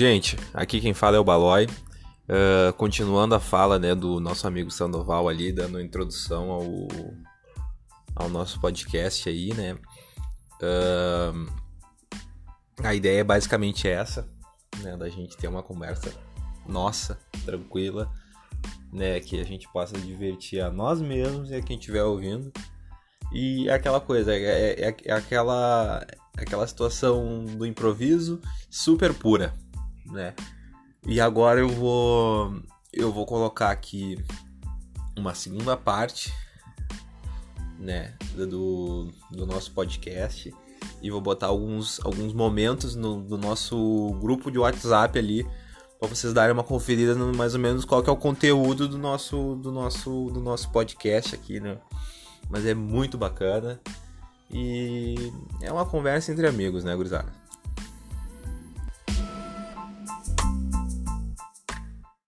Gente, aqui quem fala é o Balói. Uh, continuando a fala né, do nosso amigo Sandoval ali, dando introdução ao, ao nosso podcast aí, né? Uh, a ideia é basicamente essa, né? Da gente ter uma conversa nossa, tranquila, né? Que a gente possa divertir a nós mesmos e a quem estiver ouvindo. E é aquela coisa, é, é, é aquela, aquela situação do improviso super pura, né? E agora eu vou eu vou colocar aqui uma segunda parte, né, do, do nosso podcast e vou botar alguns, alguns momentos no, do nosso grupo de WhatsApp ali para vocês darem uma conferida no mais ou menos qual que é o conteúdo do nosso do nosso do nosso podcast aqui, né? Mas é muito bacana e é uma conversa entre amigos, né, gurizada?